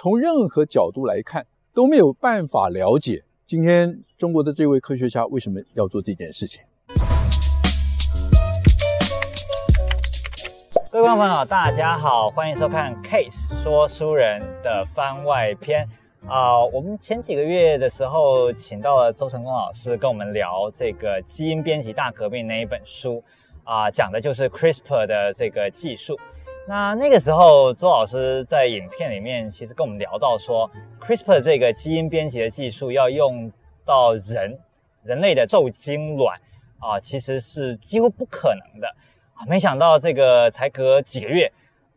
从任何角度来看都没有办法了解今天中国的这位科学家为什么要做这件事情。各位观众朋友，大家好，欢迎收看《Case 说书人》的番外篇。啊、我们前几个月的时候，请到了周成功老师跟我们聊这个《基因编辑大革命》那一本书，啊、呃，讲的就是 CRISPR 的这个技术。那那个时候，周老师在影片里面其实跟我们聊到说，CRISPR 这个基因编辑的技术要用到人人类的受精卵啊、其实是几乎不可能的。啊，没想到这个才隔几个月。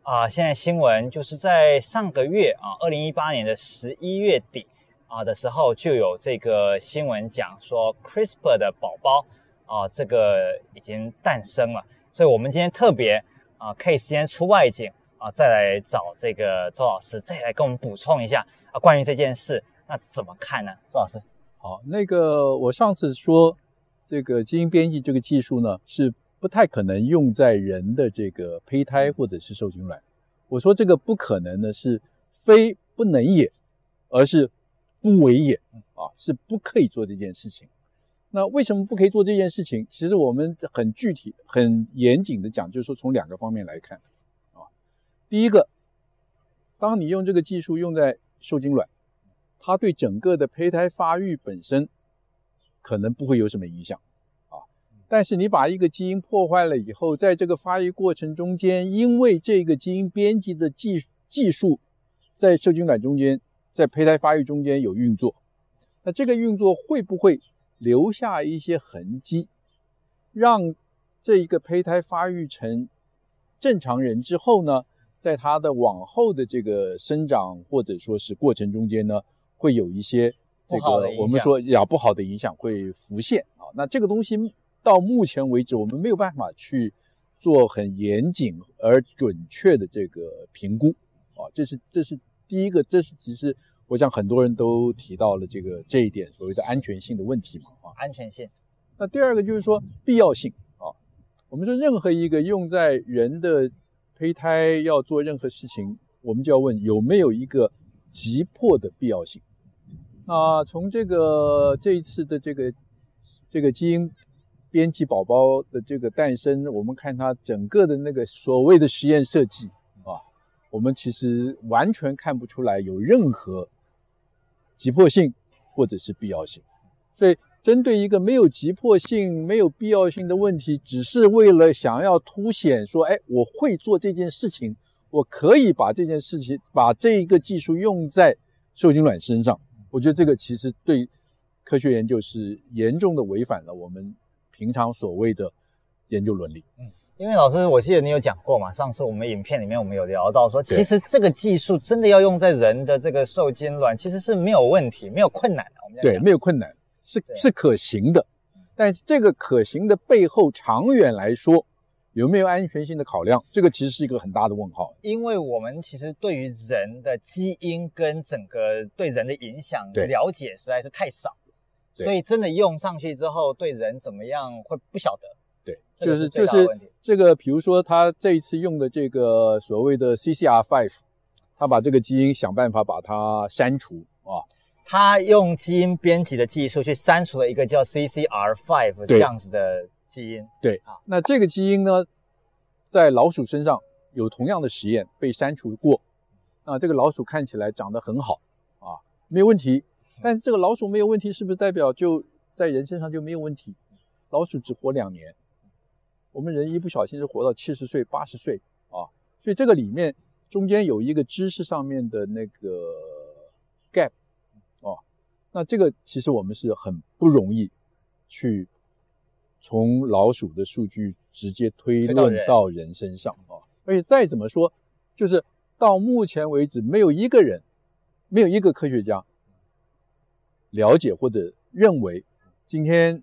啊，现在新闻就是在上个月啊，二零一八年的十一月底啊的时候，就有这个新闻讲说，CRISPR 的宝宝啊，这个已经诞生了。所以，我们今天特别啊可以先出外景啊，再来找这个周老师，再来跟我们补充一下啊，关于这件事，那怎么看呢？周老师，好，那个我上次说这个基因编辑这个技术呢是。不太可能用在人的这个胚胎或者是受精卵。我说这个不可能呢，是非不能也，而是不为也啊，是不可以做这件事情。那为什么不可以做这件事情？其实我们很具体、很严谨的讲，就是说从两个方面来看啊。第一个，当你用这个技术用在受精卵，它对整个的胚胎发育本身可能不会有什么影响啊。但是你把一个基因破坏了以后，在这个发育过程中间，因为这个基因编辑的技技术在受精卵中间，在胚胎发育中间有运作，那这个运作会不会留下一些痕迹，让这一个胚胎发育成正常人之后呢，在它的往后的这个生长或者说是过程中间呢，会有一些这个我们说呀不好的影响会浮现啊，那这个东西。到目前为止，我们没有办法去做很严谨而准确的这个评估啊，这是这是第一个，这是其实我想很多人都提到了这个这一点所谓的安全性的问题嘛啊，安全性。那第二个就是说必要性啊，我们说任何一个用在人的胚胎要做任何事情，我们就要问有没有一个急迫的必要性。那从这个这一次的这个这个基因。编辑宝宝的这个诞生，我们看它整个的那个所谓的实验设计啊，我们其实完全看不出来有任何急迫性或者是必要性。所以，针对一个没有急迫性、没有必要性的问题，只是为了想要凸显说，哎，我会做这件事情，我可以把这件事情、把这一个技术用在受精卵身上，我觉得这个其实对科学研究是严重的违反了我们。平常所谓的研究伦理，嗯，因为老师，我记得你有讲过嘛，上次我们影片里面我们有聊到说，其实这个技术真的要用在人的这个受精卵，其实是没有问题、没有困难的。我们对，没有困难，是是可行的。但是这个可行的背后，长远来说有没有安全性的考量，这个其实是一个很大的问号。因为我们其实对于人的基因跟整个对人的影响了解实在是太少。所以真的用上去之后，对人怎么样会不晓得？对，就是就是这个，比如说他这一次用的这个所谓的 CCR5，他把这个基因想办法把它删除啊。他用基因编辑的技术去删除了一个叫 CCR5 这样子的基因。对啊，那这个基因呢，在老鼠身上有同样的实验被删除过，那这个老鼠看起来长得很好啊，没有问题。但是这个老鼠没有问题，是不是代表就在人身上就没有问题？老鼠只活两年，我们人一不小心就活到七十岁、八十岁啊！所以这个里面中间有一个知识上面的那个 gap 啊，那这个其实我们是很不容易去从老鼠的数据直接推论到人身上啊！而且再怎么说，就是到目前为止，没有一个人，没有一个科学家。了解或者认为，今天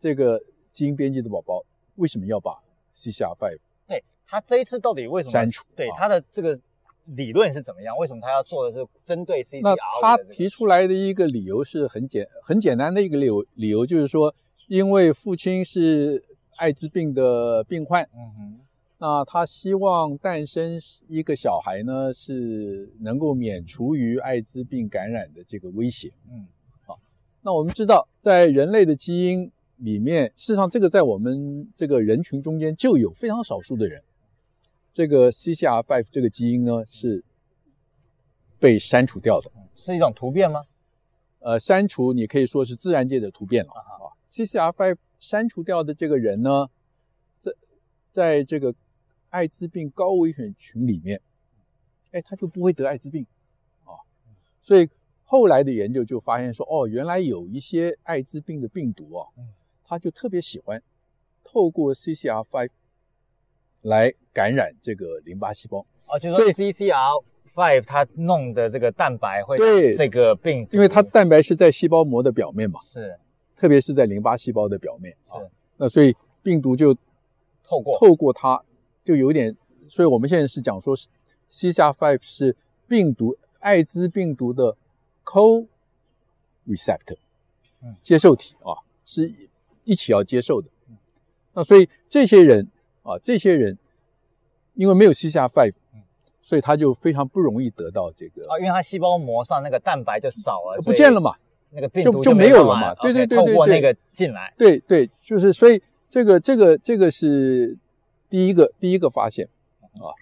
这个基因编辑的宝宝为什么要把 CCR5？对，他这一次到底为什么删除？对，他的这个理论是怎么样？为什么他要做的是针对 CCR？那他提出来的一个理由是很简很简单的一个理由，理由就是说，因为父亲是艾滋病的病患，嗯哼，那他希望诞生一个小孩呢，是能够免除于艾滋病感染的这个威胁。嗯，好，那我们知道，在人类的基因里面，事实上这个在我们这个人群中间就有非常少数的人，这个 CCR5 这个基因呢是被删除掉的。是一种突变吗？呃，删除你可以说是自然界的突变了啊。CCR5 删除掉的这个人呢，在在这个。艾滋病高危险群里面，哎，他就不会得艾滋病啊。所以后来的研究就发现说，哦，原来有一些艾滋病的病毒啊，他就特别喜欢透过 CCR5 来感染这个淋巴细胞。啊，就是说 CCR5 它弄的这个蛋白会对。这个病毒，因为它蛋白是在细胞膜的表面嘛，是，特别是在淋巴细胞的表面。是。啊，那所以病毒就透过。透过它。就有点，所以我们现在是讲说，CCR5 是病毒艾滋病毒的 co-receptor，接受体啊，是一起要接受的。那所以这些人啊，这些人因为没有 CCR5，所以他就非常不容易得到这个啊，因为他细胞膜上那个蛋白就少了，不见了嘛，那个病毒就就没有了嘛。对对对对，透过那个进来，对对，就是所以这个这个这个是。第一个第一个发现啊，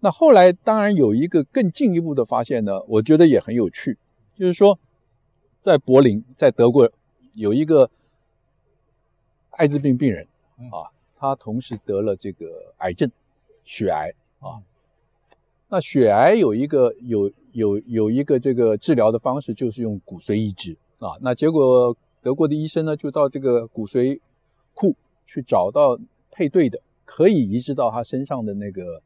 那后来当然有一个更进一步的发现呢，我觉得也很有趣，就是说，在柏林，在德国有一个艾滋病病人啊，他同时得了这个癌症，血癌啊。那血癌有一个有有有一个这个治疗的方式，就是用骨髓移植啊。那结果德国的医生呢，就到这个骨髓库去找到配对的。可以移植到他身上的那个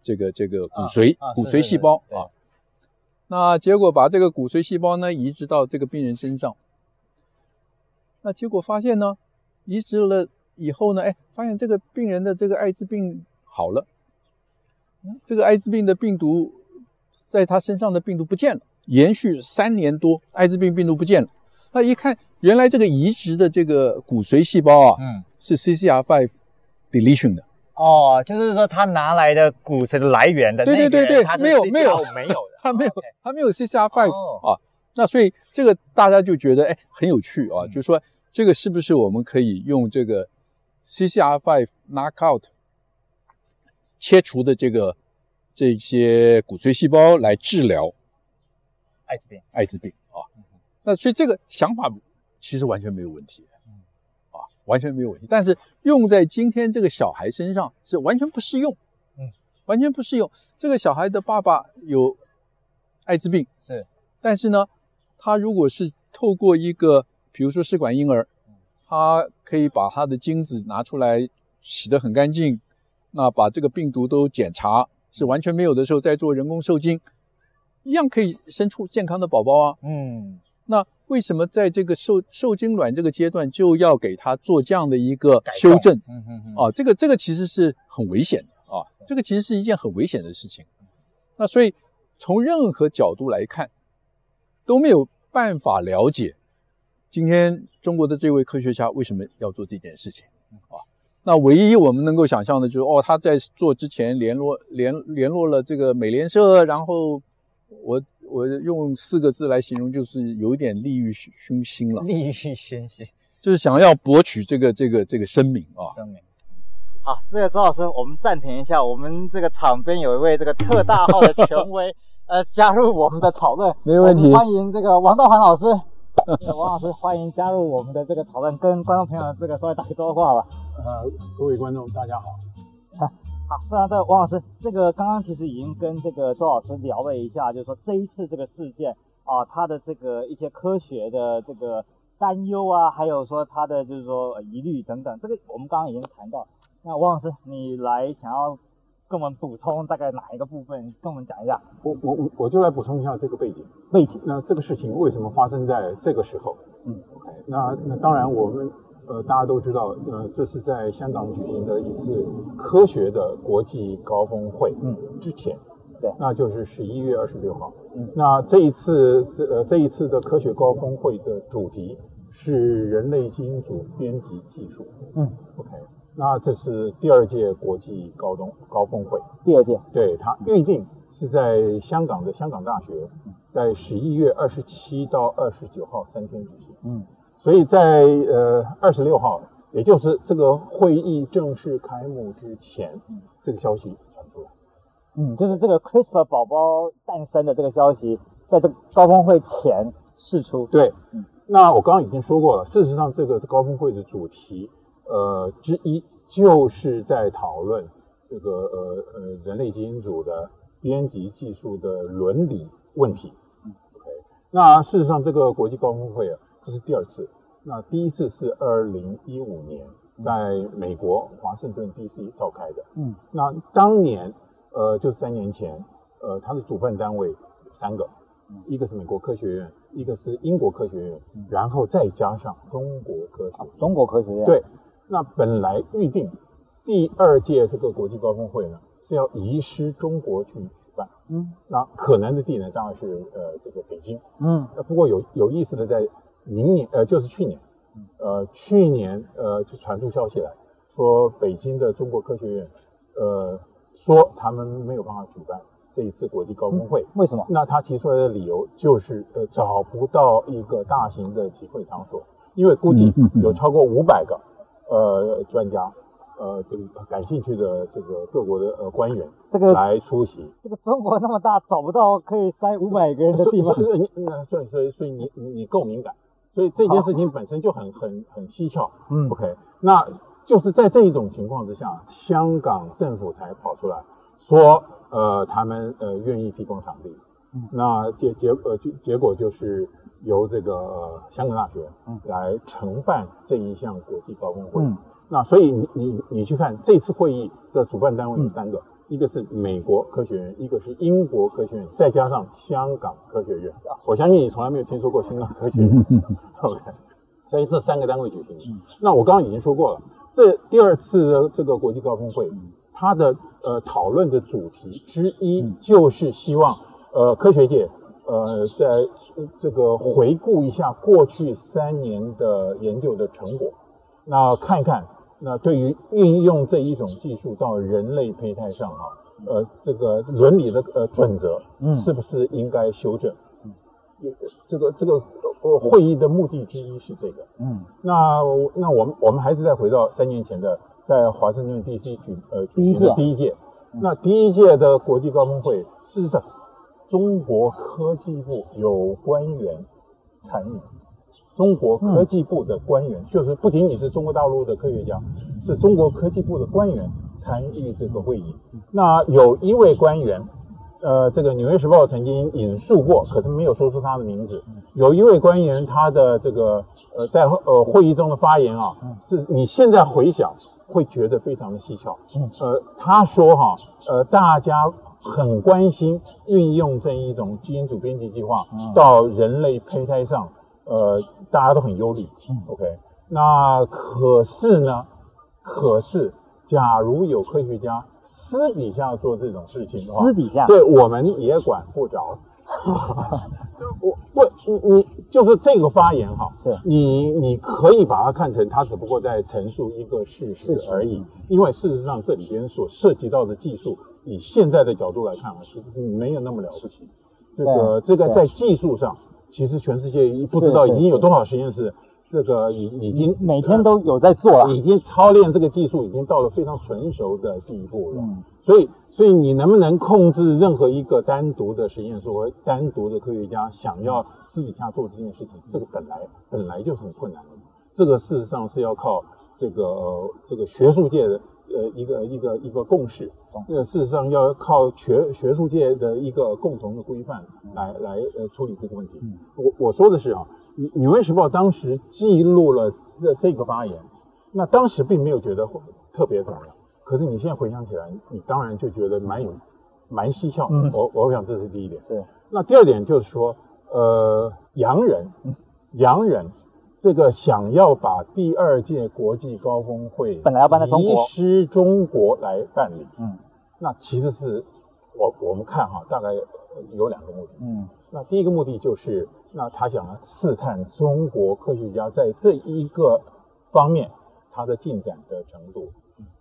这个这个骨髓、啊啊、骨髓细胞啊，那结果把这个骨髓细胞呢移植到这个病人身上，那结果发现呢，移植了以后呢，哎，发现这个病人的这个艾滋病好了，这个艾滋病的病毒在他身上的病毒不见了，延续三年多，艾滋病病毒不见了。那一看，原来这个移植的这个骨髓细胞啊，嗯，是 CCR5。deletion 的哦，就是说他拿来的骨髓的来源的，对对对对，没有没有没有的，他没有他没有 CCR5 啊，那所以这个大家就觉得哎很有趣啊，就是说这个是不是我们可以用这个 CCR5 knockout 切除的这个这些骨髓细胞来治疗艾滋病艾滋病啊？那所以这个想法其实完全没有问题。啊完全没有问题，但是用在今天这个小孩身上是完全不适用，嗯，完全不适用。这个小孩的爸爸有艾滋病，是，但是呢，他如果是透过一个，比如说试管婴儿，他可以把他的精子拿出来洗得很干净，那把这个病毒都检查是完全没有的时候，再做人工受精，一样可以生出健康的宝宝啊，嗯，那。为什么在这个受受精卵这个阶段就要给他做这样的一个修正？嗯嗯嗯，啊，这个这个其实是很危险的啊，这个其实是一件很危险的事情。那所以从任何角度来看，都没有办法了解今天中国的这位科学家为什么要做这件事情啊。那唯一我们能够想象的就是，哦，他在做之前联络联联络了这个美联社，然后我。我用四个字来形容，就是有一点利欲熏心了。利欲熏心，就是想要博取这个这个这个声明啊。声明。好，这个周老师，我们暂停一下。我们这个场边有一位这个特大号的权威，呃，加入我们的讨论。没问题。欢迎这个王道涵老师。王老师，欢迎加入我们的这个讨论，跟观众朋友这个稍微打个招呼好吧。呃，各位观众，大家好。好，这样，这王老师，这个刚刚其实已经跟这个周老师聊了一下，就是说这一次这个事件啊，他的这个一些科学的这个担忧啊，还有说他的就是说疑虑等等，这个我们刚刚已经谈到。那王老师，你来想要跟我们补充大概哪一个部分，跟我们讲一下？我我我我就来补充一下这个背景。背景。那这个事情为什么发生在这个时候？嗯，OK。那那当然我们。呃，大家都知道，呃，这是在香港举行的一次科学的国际高峰会，嗯，之前，对，那就是十一月二十六号，嗯，那这一次这呃这一次的科学高峰会的主题是人类基因组编辑技术，嗯，OK，那这是第二届国际高中高峰会，第二届，对，它预定是在香港的香港大学，在十一月二十七到二十九号三天举行。嗯，所以在呃二十六号，也就是这个会议正式开幕之前，这个消息传出来。嗯，就是这个 CRISPR 宝宝诞生的这个消息，在这个高峰会前释出。对，嗯，那我刚刚已经说过了，事实上这个高峰会的主题。呃，之一就是在讨论这个呃呃人类基因组的编辑技术的伦理问题。OK，那事实上这个国际高峰会啊，这是第二次。那第一次是二零一五年在美国华盛顿 DC 召开的。嗯，那当年呃就是三年前，呃它的主办单位有三个，一个是美国科学院，一个是英国科学院，然后再加上中国科学院。中国科学院。对。那本来预定第二届这个国际高峰会呢，是要移师中国去举办，嗯，那可能的地呢当然是呃这个北京，嗯，那不过有有意思的在明年呃就是去年，呃去年呃就传出消息来说北京的中国科学院，呃说他们没有办法举办这一次国际高峰会，嗯，为什么？那他提出来的理由就是呃找不到一个大型的集会场所，因为估计有超过五百个。呃，专家，呃，这个感兴趣的这个各国的呃官员，这个来出席。这个中国那么大，找不到可以塞五百个人的地方。所以你，所以所以所以你你你够敏感，所以这件事情本身就很很很蹊跷。嗯，OK，那就是在这一种情况之下，香港政府才跑出来说，呃，他们呃愿意提供场地。嗯，那结结呃结结果就是。由这个香港大学来承办这一项国际高峰会，嗯、那所以你你你去看这次会议的主办单位有三个，嗯、一个是美国科学院，一个是英国科学院，再加上香港科学院。我相信你从来没有听说过香港科学院，OK？所以这三个单位举行。嗯、那我刚刚已经说过了，这第二次的这个国际高峰会，它的呃讨论的主题之一就是希望呃科学界。呃，在这个回顾一下过去三年的研究的成果，那看一看，那对于运用这一种技术到人类胚胎上啊，呃，这个伦理的呃准则，嗯是不是应该修正？嗯，这个这个呃会议的目的之一是这个。嗯，那那我们我们还是再回到三年前的在华盛顿 DC 举呃第一届第一届，那第一届的国际高峰会，事实上。中国科技部有官员参与，中国科技部的官员就是不仅仅是中国大陆的科学家，是中国科技部的官员参与这个会议。那有一位官员，呃，这个《纽约时报》曾经引述过，可是没有说出他的名字。有一位官员，他的这个呃，在呃会议中的发言啊，是你现在回想会觉得非常的蹊跷。呃，他说哈，呃，大家。很关心运用这一种基因组编辑计划到人类胚胎上，呃，大家都很忧虑。OK，那可是呢？可是，假如有科学家私底下做这种事情的话，私底下，对，我们也管不着。我不，你你就是这个发言哈，是你你可以把它看成他只不过在陈述一个事实而已，因为事实上这里边所涉及到的技术。以现在的角度来看啊，其实没有那么了不起。这个这个在技术上，其实全世界不知道已经有多少实验室，这个已已经每天都有在做了，已经操练这个技术，已经到了非常纯熟的地步了。嗯，所以所以你能不能控制任何一个单独的实验室和单独的科学家想要私底下做这件事情，这个本来本来就是很困难的。这个事实上是要靠这个这个学术界的。呃，一个一个一个共识，呃，事实上要靠学学术界的一个共同的规范来来呃处理这个问题。我我说的是啊，《纽约时报》当时记录了这这个发言，那当时并没有觉得特别怎么样，可是你现在回想起来，你当然就觉得蛮有蛮蹊跷。嗯，我我想这是第一点。是。那第二点就是说，呃，洋人，洋人。这个想要把第二届国际高峰会本来要办在中国，移师中国来办理，嗯，那其实是我我们看哈，大概有两个目的，嗯，那第一个目的就是，那他想要刺探中国科学家在这一个方面他的进展的程度，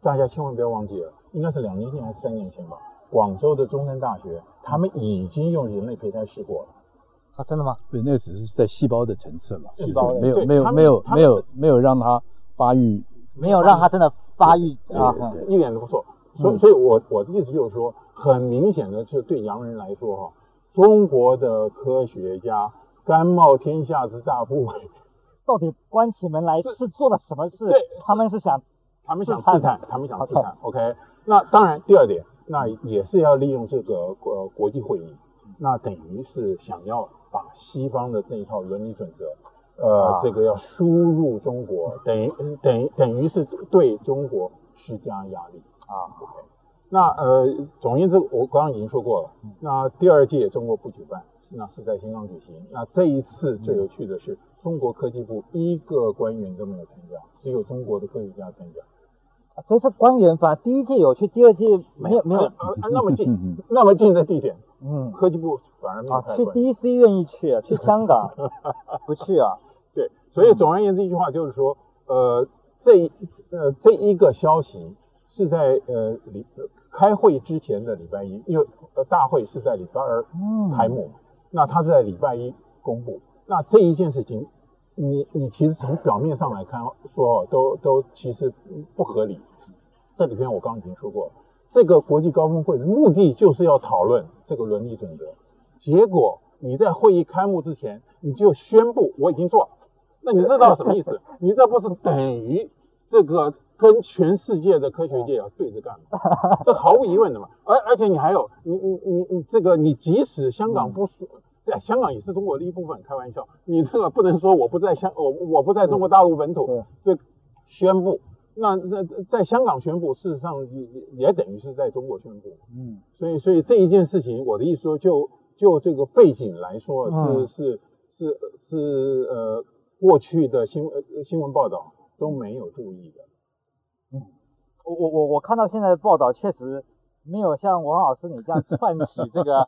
大家千万不要忘记了，应该是两年前还是三年前吧。广州的中山大学，他们已经用人类胚胎试过了。啊，真的吗？对，那个只是在细胞的层次嘛，细胞没有没有没有没有没有让它发育，没有让它真的发育啊，一点都不错。所以，所以我我的意思就是说，很明显的，就对洋人来说哈，中国的科学家甘冒天下之大不韪，到底关起门来是做了什么事？对，他们是想，他们想试探，他们想试探。OK，那当然，第二点，那也是要利用这个呃国际会议，那等于是想要把西方的这一套伦理准则，呃，这个要输入中国，等于等于等于是对中国施加压力。啊，OK，那呃，总而言之，我刚刚已经说过了。那第二届中国不举办，那是在新港举行。那这一次最有趣的是，中国科技部一个官员都没有参加，只有中国的科学家参加。啊，这是官员吧？第一届有去，第二届没有，没有，啊，那么近，那么近的地点，嗯，科技部反而没有。啊，去 DC 愿意去，去香港 不去啊？对，所以总而言之，一句话就是说，呃，这一呃这一个消息。是在呃礼开会之前的礼拜一，因为呃大会是在礼拜二开幕，嗯、那他是在礼拜一公布。那这一件事情，你你其实从表面上来看说都都其实不合理。这里边我刚刚已经说过，这个国际高峰会的目的就是要讨论这个伦理准则。结果你在会议开幕之前你就宣布我已经做了，那你知道什么意思？你这不是等于这个？跟全世界的科学界要对着干吗？这毫无疑问的嘛。而而且你还有，你你你你这个，你即使香港不说，对，香港也是中国的一部分。开玩笑，你这个不能说我不在香，我我不在中国大陆本土，这宣布，那在在香港宣布，事实上也也等于是在中国宣布。嗯，所以所以这一件事情，我的意思说，就就这个背景来说，是是是是呃，过去的新闻新闻报道都没有注意的。嗯我我我我看到现在的报道，确实没有像王老师你这样串起这个，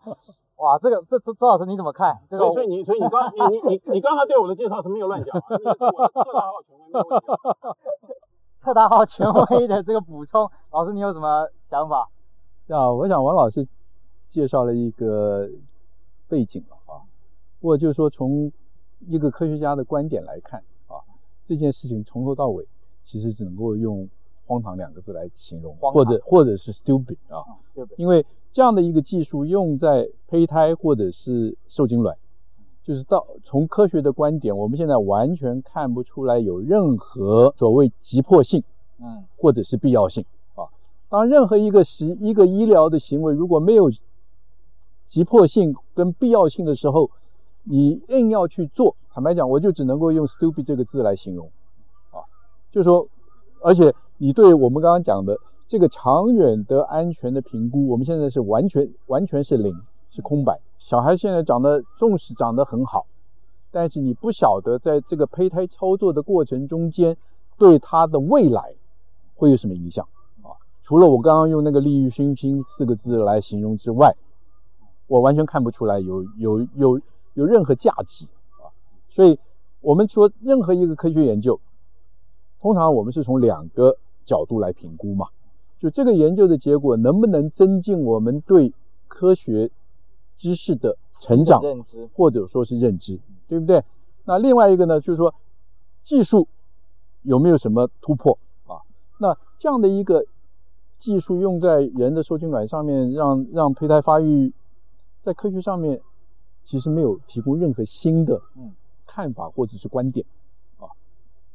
哇，这个这这周老师你怎么看？这个所以你所以你刚你你你你刚才对我的介绍是没有乱讲啊，特大号权威。特大号权威的这个补充，老师你有什么想法？啊，我想王老师介绍了一个背景了啊，不过就是说从一个科学家的观点来看啊，这件事情从头到尾其实只能够用。荒唐两个字来形容，或者或者是 stupid 啊，嗯、因为这样的一个技术用在胚胎或者是受精卵，就是到从科学的观点，我们现在完全看不出来有任何所谓急迫性，嗯，或者是必要性啊。当任何一个实一个医疗的行为如果没有急迫性跟必要性的时候，你硬要去做，坦白讲，我就只能够用 stupid 这个字来形容，啊，就是说，而且。你对我们刚刚讲的这个长远的安全的评估，我们现在是完全完全是零，是空白。小孩现在长得，纵使长得很好，但是你不晓得在这个胚胎操作的过程中间，对他的未来会有什么影响啊？除了我刚刚用那个利欲熏心四个字来形容之外，我完全看不出来有有有有任何价值啊。所以，我们说任何一个科学研究，通常我们是从两个。角度来评估嘛，就这个研究的结果能不能增进我们对科学知识的成长，认知或者说是认知，对不对？那另外一个呢，就是说技术有没有什么突破啊？那这样的一个技术用在人的受精卵上面，让让胚胎发育，在科学上面其实没有提供任何新的看法或者是观点啊，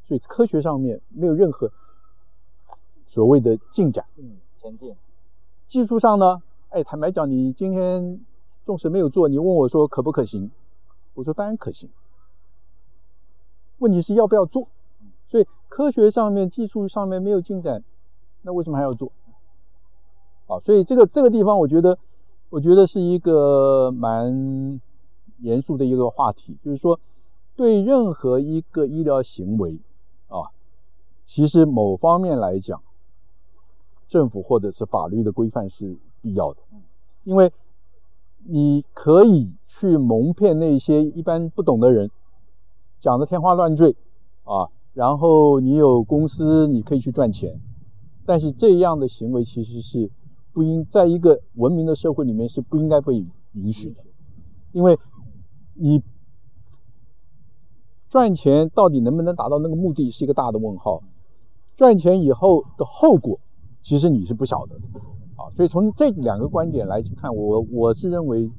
所以科学上面没有任何。所谓的进展，嗯，前进。技术上呢，哎，坦白讲，你今天纵使没有做，你问我说可不可行？我说当然可行。问题是要不要做？所以科学上面、技术上面没有进展，那为什么还要做？啊，所以这个这个地方，我觉得，我觉得是一个蛮严肃的一个话题，就是说，对任何一个医疗行为啊，其实某方面来讲。政府或者是法律的规范是必要的，因为你可以去蒙骗那些一般不懂的人，讲的天花乱坠啊，然后你有公司你可以去赚钱，但是这样的行为其实是不应在一个文明的社会里面是不应该被允许的，因为你赚钱到底能不能达到那个目的是一个大的问号，赚钱以后的后果其实你是不晓得的啊，所以从这两个观点来看，我我是认为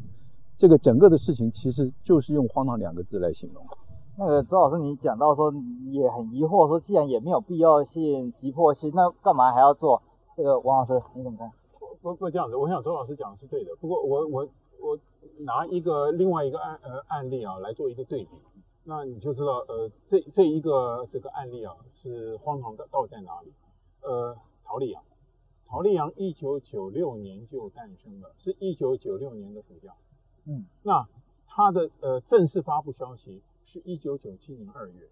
这个整个的事情其实就是用荒唐两个字来形容。那个周老师，你讲到说也很疑惑，说既然也没有必要性、急迫性，那干嘛还要做？这个王老师你怎么看？不不这样子，我想周老师讲的是对的。不过我我我拿一个另外一个案呃案例啊来做一个对比，那你就知道呃这这一个这个案例啊是荒唐的到底在哪里？呃，陶丽阳，陶丽阳一九九六年就诞生了，是一九九六年的暑假。嗯，那他的呃正式发布消息。是一九九七年二月，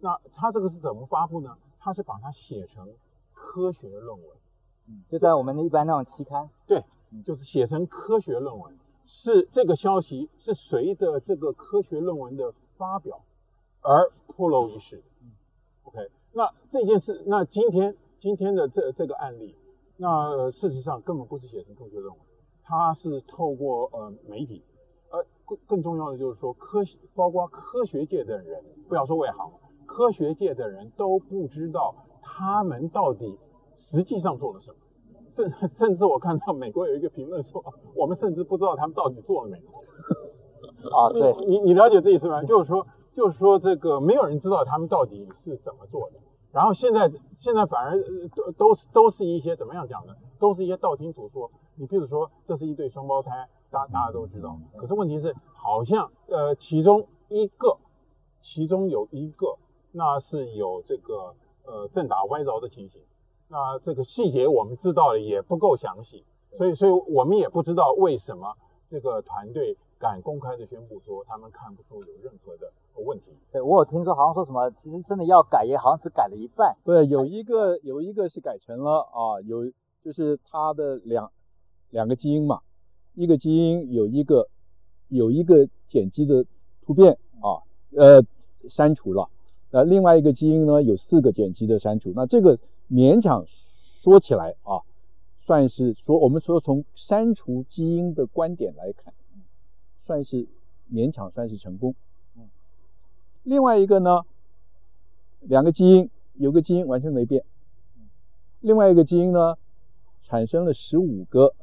那他这个是怎么发布呢？他是把它写成科学论文，嗯，就在我们的一般那种期刊，对，就是写成科学论文，是这个消息是随着这个科学论文的发表而暴露于世。OK，那这件事，那今天今天的这这个案例，那事实上根本不是写成科学论文，它是透过呃媒体。呃更重要的就是说，科学包括科学界的人，不要说外行，科学界的人都不知道他们到底实际上做了什么。甚甚至我看到美国有一个评论说，我们甚至不知道他们到底做了没有。啊，对，你你了解这意思吗？就是说，就是说这个没有人知道他们到底是怎么做的。然后现在现在反而都都是都是一些怎么样讲的，都是一些道听途说。你比如说，这是一对双胞胎。大大家都知道，可是问题是，好像呃，其中一个，其中有一个，那是有这个呃正打歪着的情形，那这个细节我们知道的也不够详细，所以所以我们也不知道为什么这个团队敢公开的宣布说他们看不出有任何的问题。对，我有听说好像说什么，其实真的要改也好像只改了一半。对，有一个有一个是改成了啊，有就是它的两两个基因嘛。一个基因有一个有一个碱基的突变啊，呃，删除了。呃，另外一个基因呢有四个碱基的删除。那这个勉强说起来啊，算是说我们说从删除基因的观点来看，算是勉强算是成功。嗯。另外一个呢，两个基因有个基因完全没变，另外一个基因呢产生了十五个。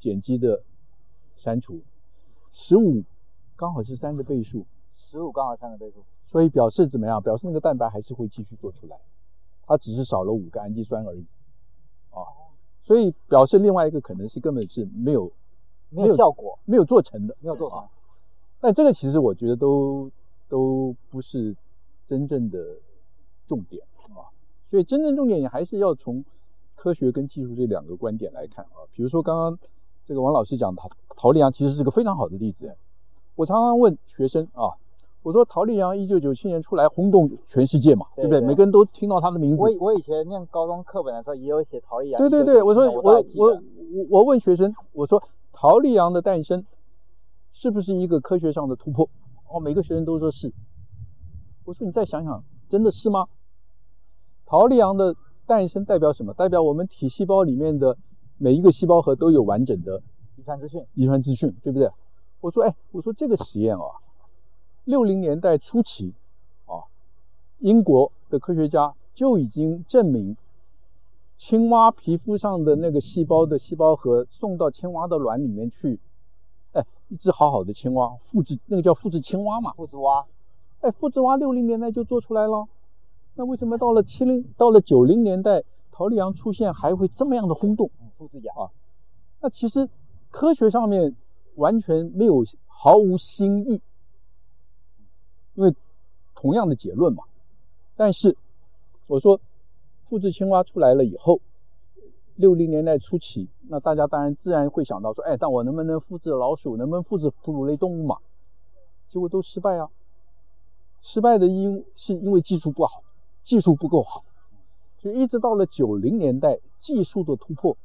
碱基的删除，十五刚好是三个倍数，十五刚好三个倍数，所以表示怎么样？表示那个蛋白还是会继续做出来，它只是少了五个氨基酸而已，啊，所以表示另外一个可能是根本是没有没有效果，没有做成的，没有做成。但这个其实我觉得都都不是真正的重点啊，所以真正重点你还是要从科学跟技术这两个观点来看啊，比如说刚刚。这个王老师讲陶陶丽阳其实是个非常好的例子。我常常问学生啊，我说陶丽阳一九九七年出来轰动全世界嘛，对不对？每个人都听到他的名字。我我以前念高中课本的时候也有写陶丽阳。对对对，我说我我我我问学生，我说陶丽阳的诞生是不是一个科学上的突破？哦，每个学生都说是。我说你再想想，真的是吗？陶丽阳的诞生代表什么？代表我们体细胞里面的。每一个细胞核都有完整的遗传资讯，遗传资讯，对不对？我说，哎，我说这个实验啊，六零年代初期啊，英国的科学家就已经证明，青蛙皮肤上的那个细胞的细胞核送到青蛙的卵里面去，哎，一只好好的青蛙复制，那个叫复制青蛙嘛，复制蛙，哎，复制蛙六零年代就做出来了，那为什么到了七零，到了九零年代，陶丽阳出现还会这么样的轰动？复制羊啊，那其实科学上面完全没有毫无新意，因为同样的结论嘛。但是我说复制青蛙出来了以后，六零年代初期，那大家当然自然会想到说，哎，但我能不能复制老鼠？能不能复制哺乳类动物嘛？结果都失败啊！失败的因是因为技术不好，技术不够好，所以一直到了九零年代，技术的突破。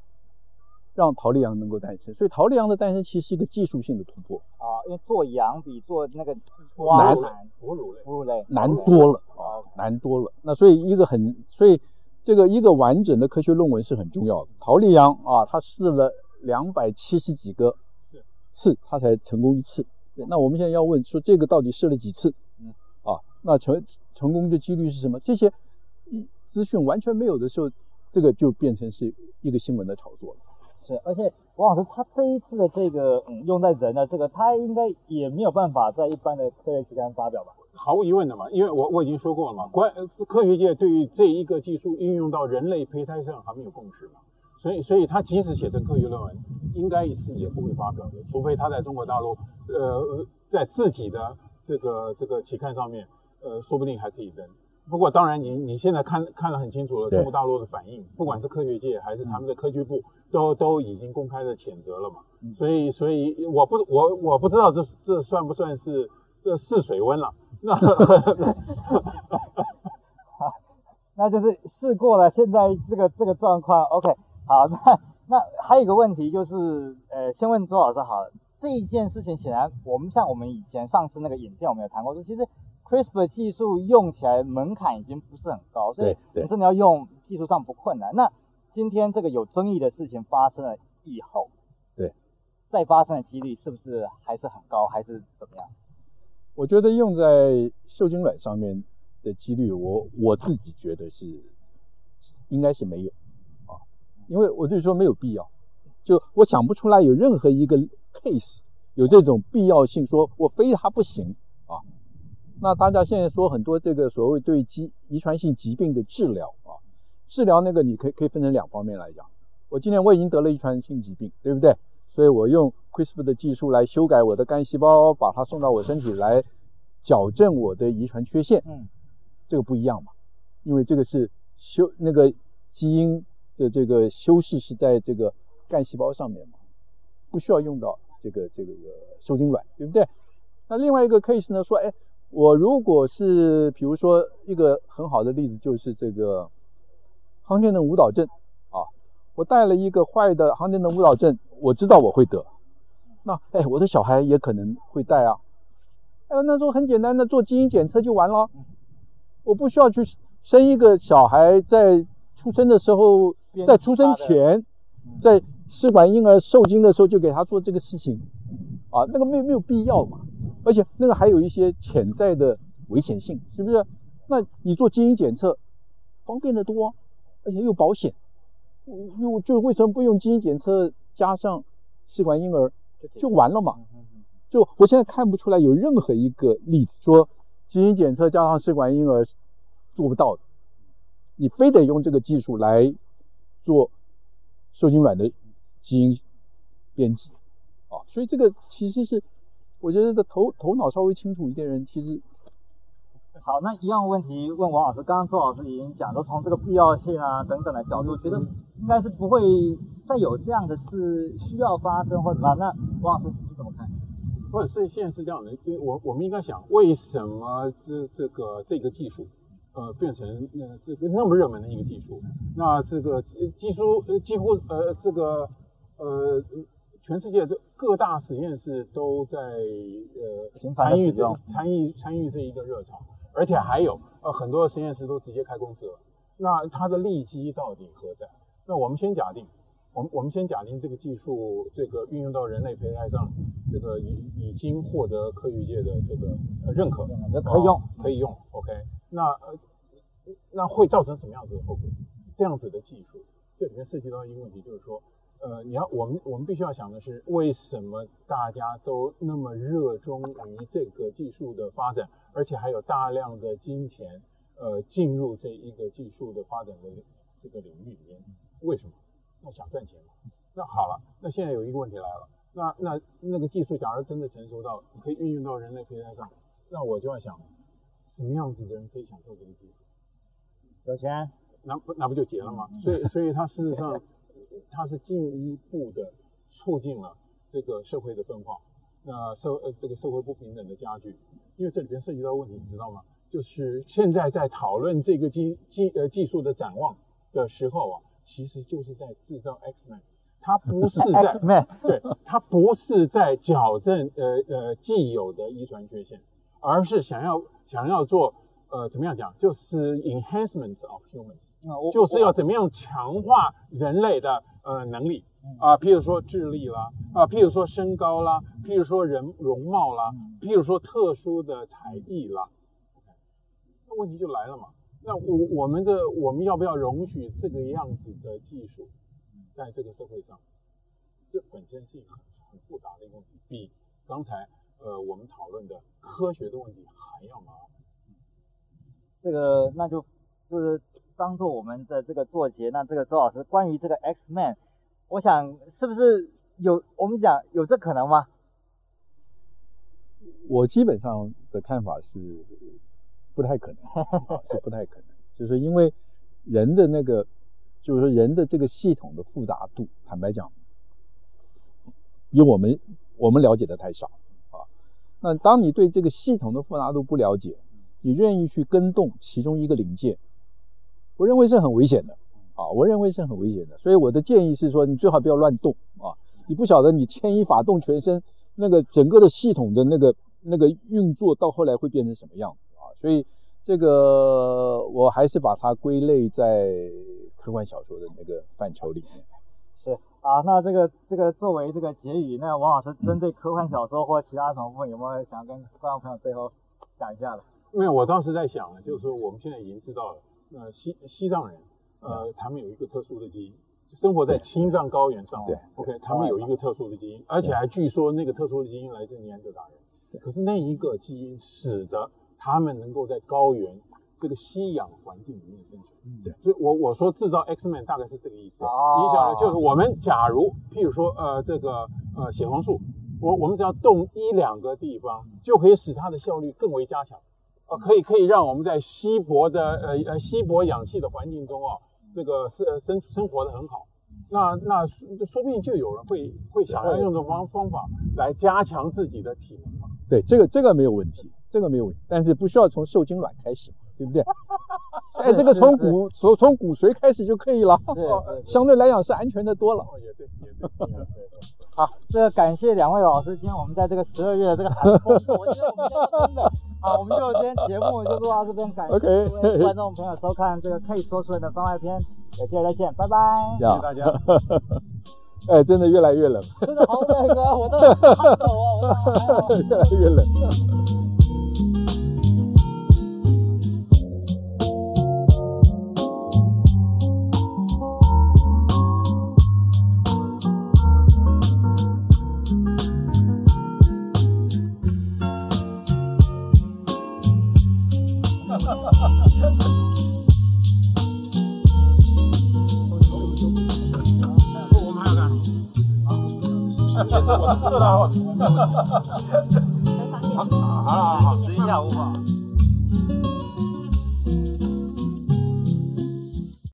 让陶丽羊能够诞生，所以陶丽羊的诞生其实是一个技术性的突破啊，因为做羊比做那个难，哺乳类哺乳类难多了啊，难多了。那所以一个很，所以这个一个完整的科学论文是很重要的。陶立阳啊，他试了两百七十几个次，他才成功一次。那我们现在要问说，这个到底试了几次？嗯，啊，那成成功的几率是什么？这些资讯完全没有的时候，这个就变成是一个新闻的炒作了。是，而且王老师他这一次的这个嗯用在人的这个，他应该也没有办法在一般的科学期刊发表吧？毫无疑问的嘛，因为我我已经说过了嘛，关科学界对于这一个技术应用到人类胚胎上还没有共识嘛，所以所以他即使写成科学论文，应该一次也不会发表的，除非他在中国大陆，呃，在自己的这个这个期刊上面，呃，说不定还可以登。不过当然你你现在看看得很清楚了，中国大陆的反应，不管是科学界还是他们的科技部，都都已经公开的谴责了嘛，所以所以我不我我不知道这这算不算是这试水温了。那，好，那就是试过了。现在这个这个状况，OK，好，那 那还有一个问题就是，呃，先问周老师好了。这一件事情显然，我们像我们以前上次那个影片，我们有谈过，说其实 CRISPR 技术用起来门槛已经不是很高，所以你真的要用，技术上不困难。那今天这个有争议的事情发生了以后，对，再发生的几率是不是还是很高，还是怎么样？我觉得用在受精卵上面的几率，我我自己觉得是应该是没有啊，因为我就说没有必要，就我想不出来有任何一个 case 有这种必要性，说我非它不行啊。那大家现在说很多这个所谓对基遗传性疾病的治疗啊，治疗那个你可以可以分成两方面来讲。我今天我已经得了遗传性疾病，对不对？所以我用 CRISPR 的技术来修改我的干细胞，把它送到我身体来矫正我的遗传缺陷。嗯，这个不一样嘛，因为这个是修那个基因的这个修饰是在这个干细胞上面嘛，不需要用到这个这个受精卵，对不对？那另外一个 case 呢，说，哎，我如果是比如说一个很好的例子就是这个亨廷顿舞蹈症。我带了一个坏的航天的舞蹈症，我知道我会得，那哎，我的小孩也可能会带啊。哎，那时候很简单的做基因检测就完了，我不需要去生一个小孩，在出生的时候，在出生前，在试管婴儿受精的时候就给他做这个事情，啊，那个没有没有必要嘛，而且那个还有一些潜在的危险性，是不是？那你做基因检测方便得多，而且又保险。就就为什么不用基因检测加上试管婴儿就完了嘛？就我现在看不出来有任何一个例子说基因检测加上试管婴儿做不到的，你非得用这个技术来做受精卵的基因编辑啊！所以这个其实是我觉得的头头脑稍微清楚一点的人其实。好，那一样问题问王老师。刚刚周老师已经讲，说从这个必要性啊等等的角度，觉得应该是不会再有这样的事需要发生或者。那王老师你怎么看？不是，是现在是这样的，我我们应该想，为什么这这个这个技术，呃，变成呃这个那么热门的一个技术？那这个技术呃几乎呃这个呃全世界的各大实验室都在呃参与这参与参与这一个热潮。而且还有，呃，很多的实验室都直接开公司了。那它的利基到底何在？那我们先假定，我们我们先假定这个技术，这个运用到人类胚胎上，这个已已经获得科学界的这个呃认可，那可以用，可以用。OK，那呃，那会造成什么样子的后果？这样子的技术，这里面涉及到一个问题，就是说。呃，你要我们我们必须要想的是，为什么大家都那么热衷于这个技术的发展，而且还有大量的金钱，呃，进入这一个技术的发展的这个领域里面？为什么？那想赚钱嘛。那好了，那现在有一个问题来了，那那那个技术假如真的成熟到可以运用到人类平台上，那我就要想，什么样子的人可以享受这个技术？有钱？那不那不就结了吗？所以所以它事实上。它是进一步的促进了这个社会的分化，那社呃这个社会不平等的加剧，因为这里边涉及到问题，你知道吗？就是现在在讨论这个技技呃技术的展望的时候啊，其实就是在制造 X-Men，它不是在 对，它不是在矫正呃呃既有的遗传缺陷，而是想要想要做呃，怎么样讲？就是 enhancement of humans，、嗯、就是要怎么样强化人类的呃能力啊、呃，譬如说智力啦，啊、呃，譬如说身高啦，譬如说人容貌啦，譬如说特殊的才艺啦。那问题就来了嘛？那我我们的我们要不要容许这个样子的技术在这个社会上？这本身是一个很很复杂的一个问题，比刚才呃我们讨论的科学的问题还要麻烦。这个那就就是当做我们的这个作结。那这个周老师关于这个 X Man，我想是不是有我们讲有这可能吗？我基本上的看法是不太可能，是不太可能，就是因为人的那个，就是说人的这个系统的复杂度，坦白讲，比我们我们了解的太少啊。那当你对这个系统的复杂度不了解，你愿意去跟动其中一个零件，我认为是很危险的啊！我认为是很危险的，所以我的建议是说，你最好不要乱动啊！你不晓得你牵一发动全身，那个整个的系统的那个那个运作到后来会变成什么样子啊！所以这个我还是把它归类在科幻小说的那个范畴里面。是啊，那这个这个作为这个结语，那王老师针对科幻小说或其他什么部分，有没有想要跟观众朋友最后讲一下的？因为我当时在想啊，就是说我们现在已经知道了，呃，西西藏人，呃，他们有一个特殊的基因，生活在青藏高原上，对，OK，他们有一个特殊的基因，而且还据说那个特殊的基因来自尼安德达人，可是那一个基因使得他们能够在高原这个吸氧环境里面生存，对，所以我我说制造 Xman 大概是这个意思，你想呢，就是我们假如譬如说呃这个呃血红素，我我们只要动一两个地方，就可以使它的效率更为加强。啊，可以可以让我们在稀薄的呃呃稀薄氧气的环境中啊，这个生生生活的很好。那那说不定就有人会会想要用这方方法来加强自己的体能嘛。对，这个这个没有问题，这个没有问题，但是不需要从受精卵开始，对不对？哎，这个从骨从从骨髓开始就可以了，是相对来讲是安全的多了。哦，也对。好，这个感谢两位老师，今天我们在这个十二月的这个寒风，我觉得我们真的。好，我们就今天节目就录到这边，感谢各位观众朋友收看这个 Case 说出来的番外篇，有机会再见，拜拜，谢谢大家。哎，真的越来越冷，真的好冷啊，我都好抖啊，越来越冷。ハハハハ!